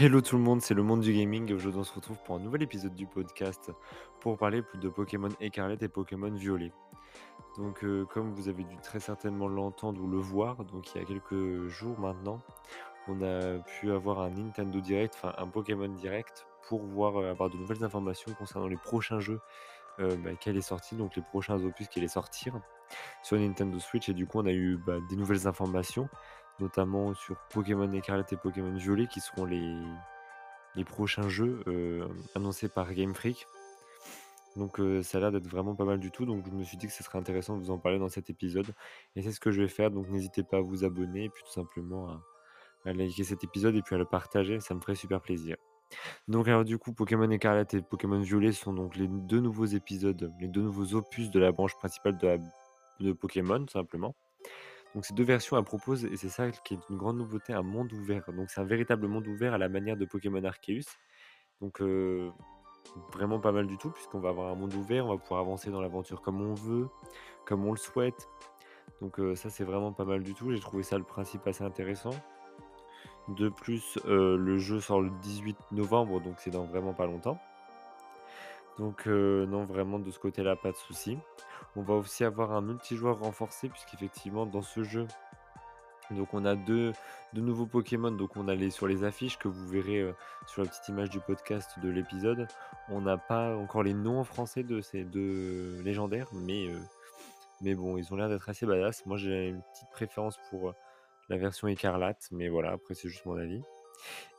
Hello tout le monde, c'est le monde du gaming et aujourd'hui on se retrouve pour un nouvel épisode du podcast pour parler de Pokémon Écarlate et Pokémon Violet. Donc euh, comme vous avez dû très certainement l'entendre ou le voir, donc il y a quelques jours maintenant, on a pu avoir un Nintendo Direct, enfin un Pokémon Direct pour voir euh, avoir de nouvelles informations concernant les prochains jeux euh, bah, qu'elle est sortie, donc les prochains opus qu'elle est sortir sur Nintendo Switch et du coup on a eu bah, des nouvelles informations notamment sur Pokémon Écarlate et Pokémon Violet, qui seront les, prochains jeux euh, annoncés par Game Freak. Donc euh, ça a l'air d'être vraiment pas mal du tout, donc je me suis dit que ce serait intéressant de vous en parler dans cet épisode. Et c'est ce que je vais faire, donc n'hésitez pas à vous abonner et puis tout simplement à, liker cet épisode et puis à le partager, ça me ferait super plaisir. Donc alors du coup, Pokémon Écarlate et Pokémon Violet sont donc les deux nouveaux épisodes, les deux nouveaux opus de la branche principale de, Pokémon, simplement. Donc ces deux versions, elles proposent, et c'est ça qui est une grande nouveauté, un monde ouvert. Donc c'est un véritable monde ouvert à la manière de Pokémon Arceus. Donc vraiment pas mal du tout, puisqu'on va avoir un monde ouvert, on va pouvoir avancer dans l'aventure comme on veut, comme on le souhaite. Donc ça c'est vraiment pas mal du tout, j'ai trouvé ça le principe assez intéressant. De plus, le jeu sort le 18 novembre, donc c'est dans vraiment pas longtemps. Donc non, vraiment de ce côté-là, pas de souci. On va aussi avoir un multijoueur renforcé puisqu'effectivement dans ce jeu, donc on a deux, nouveaux Pokémon. Donc on a les sur les affiches que vous verrez sur la petite image du podcast de l'épisode. On n'a pas encore les noms en français de ces deux légendaires, mais, mais bon, ils ont l'air d'être assez badass. Moi j'ai une petite préférence pour la version écarlate, mais voilà, après c'est juste mon avis.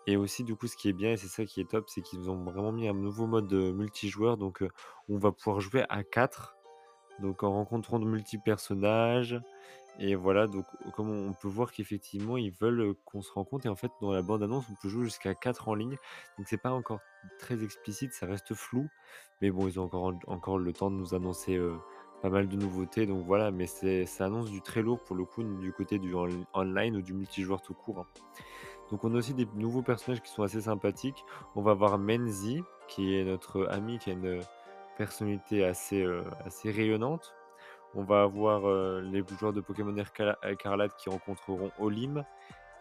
Et aussi, du coup, ce qui est bien, et c'est ça qui est top, c'est qu'ils ont vraiment mis un nouveau mode multijoueur. Donc, on va pouvoir jouer à 4. Donc, en rencontrant de multi personnages. Et voilà, donc, comme on peut voir qu'effectivement, ils veulent qu'on se rencontre. Et en fait, dans la bande-annonce, on peut jouer jusqu'à 4 en ligne. Donc, c'est pas encore très explicite, ça reste flou. Mais bon, ils ont encore, encore le temps de nous annoncer pas mal de nouveautés. Donc, voilà, mais ça annonce du très lourd pour le coup, du côté du online ou du multijoueur tout court. Hein. Donc on a aussi des nouveaux personnages qui sont assez sympathiques. On va voir Menzi, qui est notre ami, qui a une personnalité assez, euh, assez rayonnante. On va avoir euh, les joueurs de Pokémon Écarlate qui rencontreront Olim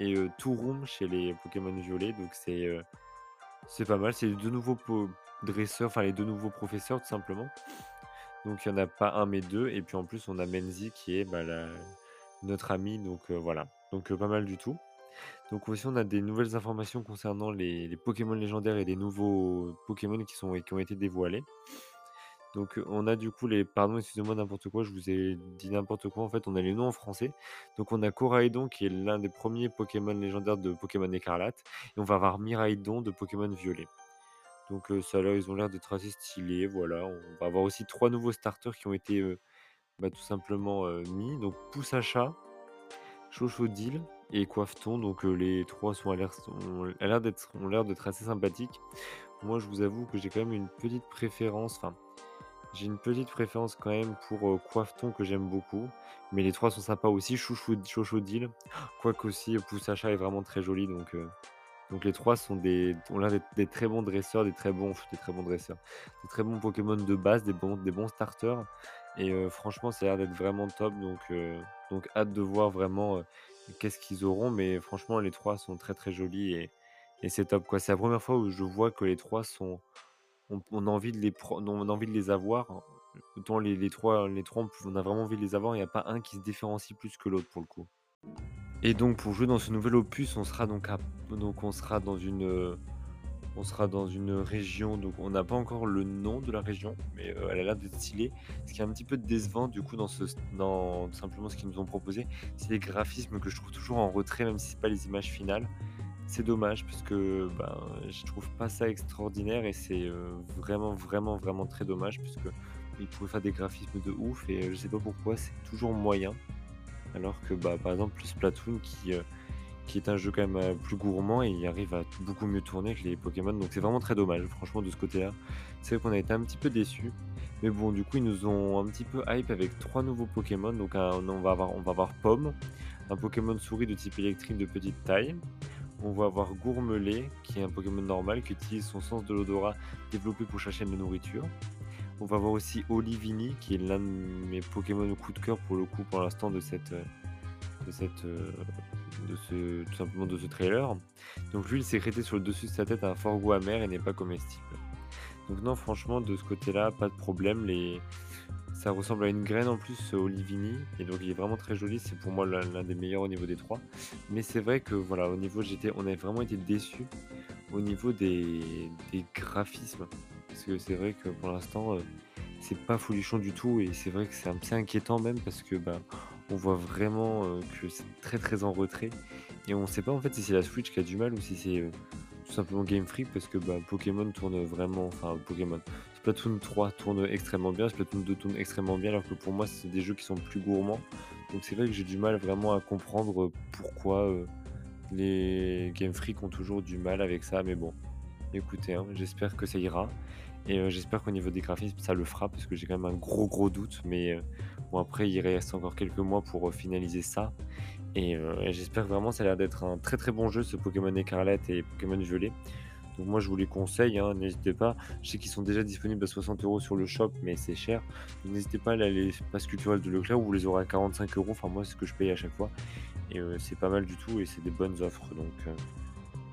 et euh, chez les Pokémon Violets. Donc c'est c'est pas mal. C'est les deux nouveaux dresseurs, enfin les deux nouveaux professeurs tout simplement. Donc il n'y en a pas un mais deux. Et puis en plus on a Menzi qui est bah, notre ami. Donc voilà. Donc pas mal du tout. Donc aussi, on a des nouvelles informations concernant les, Pokémon légendaires et des nouveaux Pokémon qui, sont, qui ont été dévoilés. Donc on a du coup les... Pardon, excusez-moi n'importe quoi, je vous ai dit n'importe quoi. En fait, on a les noms en français. Donc on a Coraidon qui est l'un des premiers Pokémon légendaires de Pokémon Écarlate. Et on va avoir Miraidon de Pokémon Violet. Donc ça là, ils ont l'air d'être assez stylés. Voilà, on va avoir aussi trois nouveaux starters qui ont été bah, tout simplement mis. Donc Poussacha, Chochodil et Coiffeton. Donc les trois sont à ont l'air d'être, l'air d'être assez sympathiques. Moi, je vous avoue que j'ai quand même une petite préférence. Enfin, j'ai une petite préférence quand même pour euh, que j'aime beaucoup. Mais les trois sont sympas aussi. Chochodil, quoique aussi Poussacha est vraiment très joli. Donc, donc les trois sont des, ont l'air des très bons dresseurs, des très bons, des très bons dresseurs, des très bons Pokémon de base, des bons, starters. Et franchement, ça a l'air d'être vraiment top. Donc, donc hâte de voir vraiment qu'est-ce qu'ils auront. Mais franchement, les trois sont très très jolis et, c'est top. C'est la première fois où je vois que les trois sont. On, a, envie de les avoir. Autant les, trois, on a vraiment envie de les avoir. Il n'y a pas un qui se différencie plus que l'autre pour le coup. Et donc pour jouer dans ce nouvel opus, on sera donc, on dans une on sera dans une région, donc on n'a pas encore le nom de la région, mais euh, elle a l'air d'être stylée. Ce qui est un petit peu décevant du coup dans ce dans simplement ce qu'ils nous ont proposé, c'est les graphismes que je trouve toujours en retrait, même si c'est pas les images finales. C'est dommage parce que ben, je trouve pas ça extraordinaire et c'est euh, vraiment vraiment vraiment très dommage puisque ils pouvaient faire des graphismes de ouf et je sais pas pourquoi c'est toujours moyen. Alors que bah, par exemple Splatoon qui euh, qui est un jeu quand même euh, plus gourmand et il arrive à beaucoup mieux tourner que les Pokémon. Donc c'est vraiment très dommage, franchement, de ce côté-là. C'est vrai qu'on a été un petit peu déçus. Mais bon, du coup, ils nous ont un petit peu hype avec trois nouveaux Pokémon. Donc on, va avoir, on va avoir Pomme, un Pokémon souris de type électrique de petite taille. On va avoir Gourmelet, qui est un Pokémon normal qui utilise son sens de l'odorat développé pour chercher de la nourriture. On va avoir aussi Olivini, qui est l'un de mes Pokémon coup de cœur pour le coup pour l'instant de cette, euh, de cette, heu, de ce tout simplement de ce trailer. Donc lui, il sécrétait sur le dessus de sa tête un fort goût amer et n'est pas comestible. Donc non, franchement, de ce côté-là, pas de problème. Les ça ressemble à une graine en plus, heu, Olivini et donc il est vraiment très joli. C'est pour moi l'un des meilleurs au niveau des 3. Mais c'est vrai que voilà, au niveau j'étais on avait vraiment été déçus au niveau des des graphismes. Parce que c'est vrai que pour l'instant, heu, c'est pas folichon du tout et c'est vrai que c'est un petit inquiétant même parce que, bah, on voit vraiment, heu, que c'est très, très en retrait et on sait pas en fait si c'est la Switch qui a du mal ou si c'est, tout simplement Game Freak parce que, bah, Pokémon tourne vraiment enfin Pokémon, Splatoon 3 tourne extrêmement bien, Splatoon 2 tourne extrêmement bien alors que pour moi c'est des jeux qui sont plus gourmands. Donc c'est vrai que j'ai du mal vraiment à comprendre, heu, pourquoi, heu, les Game Freak ont toujours du mal avec ça mais bon, écoutez, hein, j'espère que ça ira et heu, j'espère qu'au niveau des graphismes ça le fera parce que j'ai quand même un gros, gros doute mais bon après il reste encore quelques mois pour, finaliser ça et et j'espère vraiment ça a l'air d'être un très, très bon jeu ce Pokémon Écarlate et Pokémon Violet. Donc moi je vous les conseille, hein, n'hésitez pas. Je sais qu'ils sont déjà disponibles à 60 € sur le shop mais c'est cher. N'hésitez pas à aller à l'espace culturel de Leclerc où vous les aurez à 45 €. Enfin moi c'est ce que je paye à chaque fois et heu, c'est pas mal du tout et c'est des bonnes offres donc heu,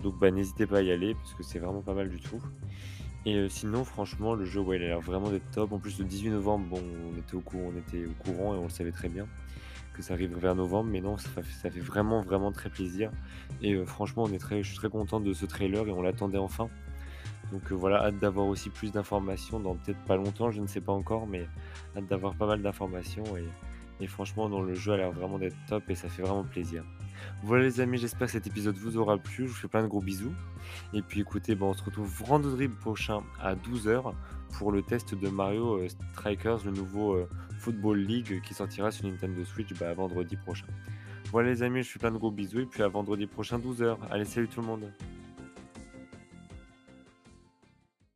donc bah, n'hésitez pas à y aller parce que c'est vraiment pas mal du tout et heu, sinon franchement le jeu, il a l'air vraiment d'être top. En plus le 18 novembre, bon, on était au courant on était au courant et on le savait très bien que ça arriverait vers novembre mais non, ça fait vraiment, vraiment très plaisir et heu, franchement on est très je suis très content de ce trailer et on l'attendait enfin. Donc heu, voilà, hâte d'avoir aussi plus d'informations dans peut-être pas longtemps, je ne sais pas encore mais hâte d'avoir pas mal d'informations et et franchement non, le jeu a l'air vraiment d'être top et ça fait vraiment plaisir. Voilà les amis, j'espère que cet épisode vous aura plu. Je vous fais plein de gros bisous et puis écoutez, bah, on se retrouve vendredi prochain à 12:00 pour le test de Mario, heu, Strikers, le nouveau, heu, Football League qui sortira sur Nintendo Switch, bah, vendredi prochain. Voilà les amis, je vous fais plein de gros bisous et puis à vendredi prochain 12:00. Allez salut tout le monde!